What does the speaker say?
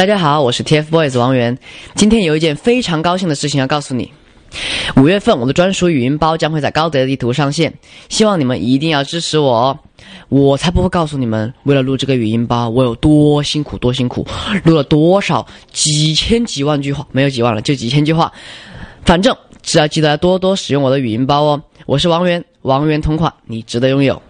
大家好我是 tfboys 王源。今天有一件非常高兴的事情要告诉你。五月份我的专属语音包将会在高德地图上线。希望你们一定要支持我哦。我才不会告诉你们为了录这个语音包我有多辛苦多辛苦。录了多少几千几万句话没有几万了就几千句话。反正只要记得多多使用我的语音包哦。我是王源王源同款你值得拥有。